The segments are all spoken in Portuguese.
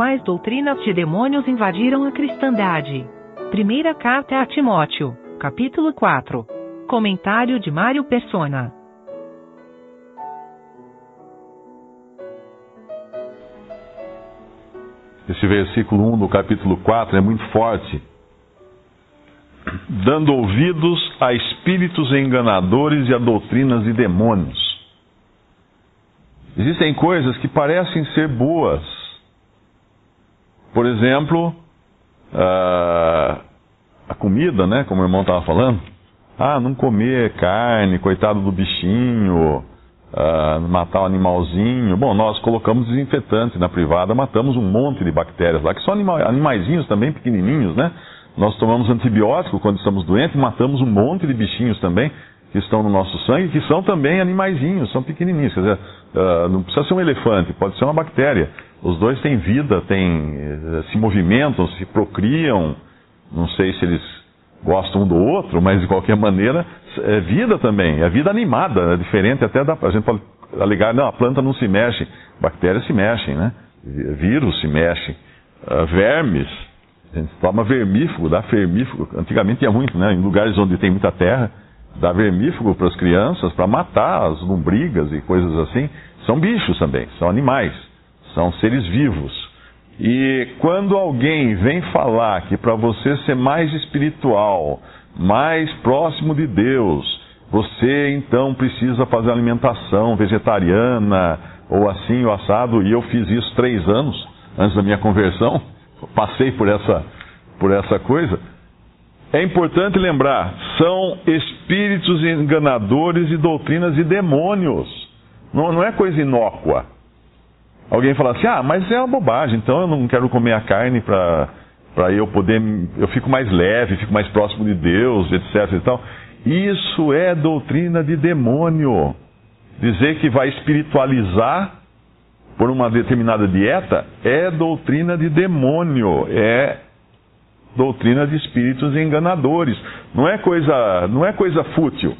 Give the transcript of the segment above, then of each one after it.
quais doutrinas de demônios invadiram a cristandade. Primeira carta a Timóteo, capítulo 4. Comentário de Mário Persona. Esse versículo 1 do capítulo 4 é muito forte. Dando ouvidos a espíritos enganadores e a doutrinas de demônios. Existem coisas que parecem ser boas. Por exemplo, a comida, né? Como o irmão estava falando. Ah, não comer carne, coitado do bichinho uh, matar um animalzinho. Bom, nós colocamos desinfetante na privada, matamos um monte de bactérias lá, que são anima animaizinhos também, pequenininhos, né? Nós tomamos antibiótico quando estamos doentes, matamos um monte de bichinhos também, que estão no nosso sangue, que são também animaizinhos, são pequenininhos. Quer dizer, uh, não precisa ser um elefante, pode ser uma bactéria. Os dois têm vida, têm, eh, se movimentam, se procriam. Não sei se eles gostam um do outro, mas de qualquer maneira é vida também, é vida animada, é diferente até da. A gente pode alegar, não, a planta não se mexe, bactérias se mexem, né? Vírus se mexem, uh, vermes, a gente toma vermífugo, dá vermífugo, antigamente tinha muito, né? Em lugares onde tem muita terra, dá vermífugo para as crianças para matar as lombrigas e coisas assim. São bichos também, são animais, são seres vivos. E quando alguém vem falar que para você ser mais espiritual, mais próximo de Deus, você então precisa fazer alimentação vegetariana, ou assim, ou assado, e eu fiz isso três anos antes da minha conversão, passei por essa, por essa coisa. É importante lembrar, são espíritos enganadores e doutrinas de demônios. Não, não é coisa inócua. Alguém fala assim, ah, mas é uma bobagem, então eu não quero comer a carne para para eu poder, eu fico mais leve, fico mais próximo de Deus, etc. E tal. Isso é doutrina de demônio. Dizer que vai espiritualizar por uma determinada dieta é doutrina de demônio, é doutrina de espíritos enganadores. Não é coisa, não é coisa fútil.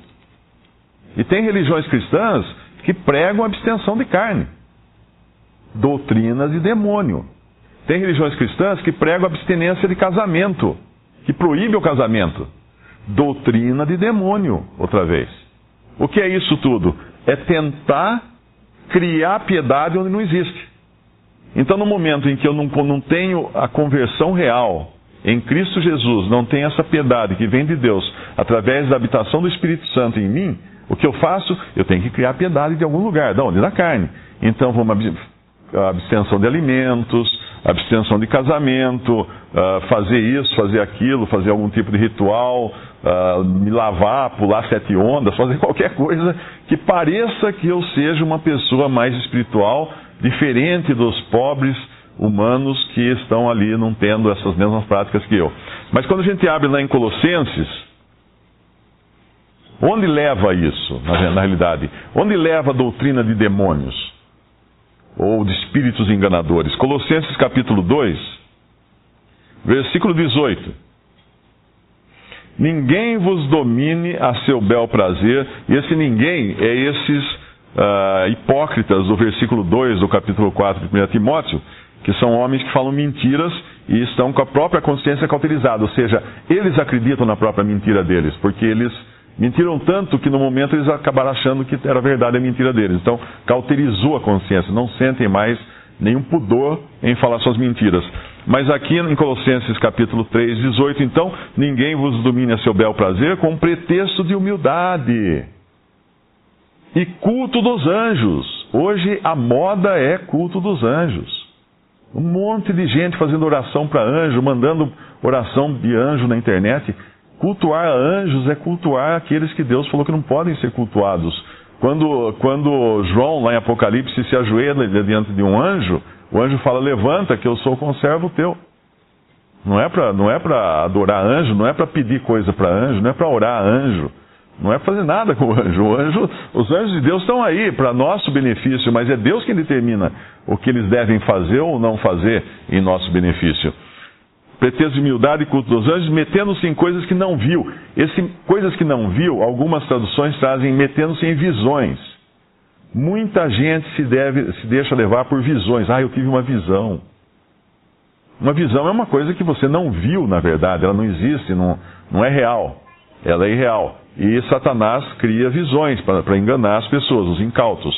E tem religiões cristãs que pregam abstenção de carne. Doutrinas de demônio. Tem religiões cristãs que pregam abstinência de casamento, que proíbe o casamento. Doutrina de demônio, outra vez. O que é isso tudo? É tentar criar piedade onde não existe. Então, no momento em que eu não, não tenho a conversão real em Cristo Jesus, não tenho essa piedade que vem de Deus através da habitação do Espírito Santo em mim, o que eu faço? Eu tenho que criar piedade de algum lugar. Da onde? Da carne. Então, vamos abstenção de alimentos, abstenção de casamento, uh, fazer isso, fazer aquilo, fazer algum tipo de ritual, uh, me lavar, pular sete ondas, fazer qualquer coisa que pareça que eu seja uma pessoa mais espiritual, diferente dos pobres humanos que estão ali não tendo essas mesmas práticas que eu. Mas quando a gente abre lá em Colossenses, onde leva isso, na, na realidade? Onde leva a doutrina de demônios? ou de espíritos enganadores. Colossenses capítulo 2, versículo 18. Ninguém vos domine a seu bel prazer, e esse ninguém é esses uh, hipócritas do versículo 2 do capítulo 4 de 1 Timóteo, que são homens que falam mentiras e estão com a própria consciência cauterizada, ou seja, eles acreditam na própria mentira deles, porque eles Mentiram tanto que no momento eles acabaram achando que era verdade a mentira deles. Então, cauterizou a consciência, não sentem mais nenhum pudor em falar suas mentiras. Mas aqui em Colossenses capítulo 3, 18, então, ninguém vos domine a seu bel prazer com pretexto de humildade e culto dos anjos. Hoje a moda é culto dos anjos. Um monte de gente fazendo oração para anjo, mandando oração de anjo na internet. Cultuar anjos é cultuar aqueles que Deus falou que não podem ser cultuados. Quando, quando João, lá em Apocalipse, se ajoelha diante de um anjo, o anjo fala: Levanta, que eu sou conservo teu. Não é para não é adorar anjo, não é para pedir coisa para anjo, não é para orar anjo, não é fazer nada com o anjo. o anjo. Os anjos de Deus estão aí para nosso benefício, mas é Deus quem determina o que eles devem fazer ou não fazer em nosso benefício pretexto de humildade e culto dos anjos, metendo-se em coisas que não viu. Esse, coisas que não viu, algumas traduções trazem metendo-se em visões. Muita gente se, deve, se deixa levar por visões. Ah, eu tive uma visão. Uma visão é uma coisa que você não viu, na verdade, ela não existe, não, não é real, ela é irreal. E Satanás cria visões para enganar as pessoas, os incautos.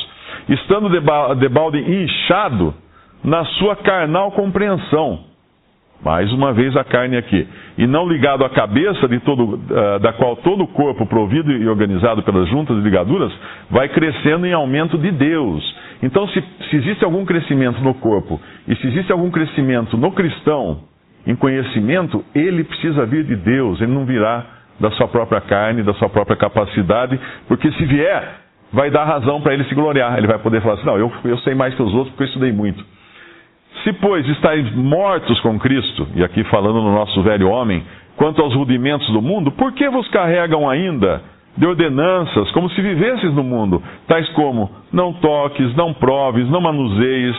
Estando de balde inchado na sua carnal compreensão. Mais uma vez a carne aqui. E não ligado à cabeça, todo, uh, da qual todo o corpo, provido e organizado pelas juntas e ligaduras, vai crescendo em aumento de Deus. Então, se, se existe algum crescimento no corpo e se existe algum crescimento no cristão em conhecimento, ele precisa vir de Deus, ele não virá da sua própria carne, da sua própria capacidade, porque se vier, vai dar razão para ele se gloriar. Ele vai poder falar assim: não, eu, eu sei mais que os outros porque eu estudei muito. Se, pois, estáis mortos com Cristo, e aqui falando no nosso velho homem, quanto aos rudimentos do mundo, por que vos carregam ainda de ordenanças, como se vivesses no mundo, tais como não toques, não proves, não manuseies,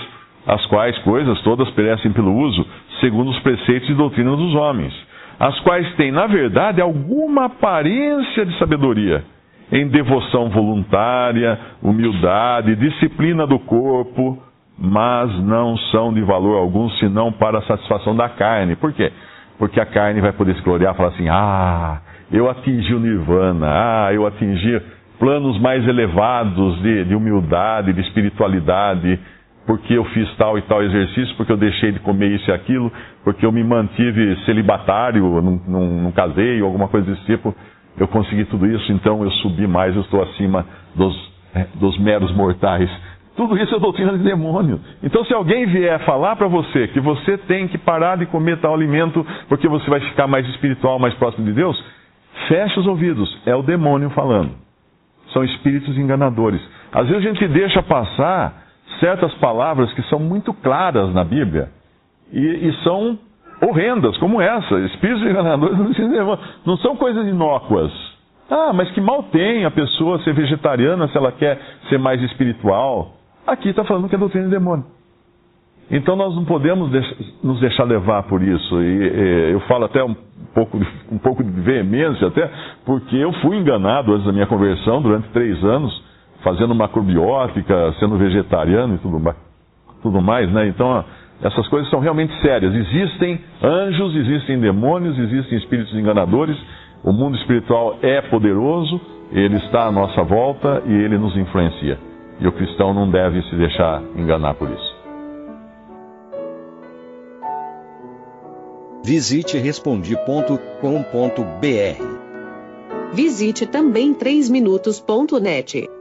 as quais coisas todas perecem pelo uso, segundo os preceitos e doutrinas dos homens, as quais têm, na verdade, alguma aparência de sabedoria, em devoção voluntária, humildade, disciplina do corpo, mas não são de valor algum senão para a satisfação da carne. Por quê? Porque a carne vai poder se gloriar e falar assim: ah, eu atingi o nirvana, ah, eu atingi planos mais elevados de, de humildade, de espiritualidade, porque eu fiz tal e tal exercício, porque eu deixei de comer isso e aquilo, porque eu me mantive celibatário, não, não, não casei, ou alguma coisa desse tipo. Eu consegui tudo isso, então eu subi mais, eu estou acima dos, é, dos meros mortais. Tudo isso é doutrina de demônio. Então, se alguém vier falar para você que você tem que parar de comer tal alimento porque você vai ficar mais espiritual, mais próximo de Deus, feche os ouvidos. É o demônio falando. São espíritos enganadores. Às vezes a gente deixa passar certas palavras que são muito claras na Bíblia e, e são horrendas, como essa. Espíritos enganadores não são coisas inócuas. Ah, mas que mal tem a pessoa ser vegetariana se ela quer ser mais espiritual. Aqui está falando que é doutrina de demônio. Então nós não podemos nos deixar levar por isso. E, e, eu falo até um pouco, um pouco de veemência, até, porque eu fui enganado antes da minha conversão, durante três anos, fazendo macrobiótica, sendo vegetariano e tudo mais. Tudo mais né? Então essas coisas são realmente sérias. Existem anjos, existem demônios, existem espíritos enganadores. O mundo espiritual é poderoso, ele está à nossa volta e ele nos influencia. E o cristão não deve se deixar enganar por isso. Visite respondi.com.br. Visite também 3minutos.net.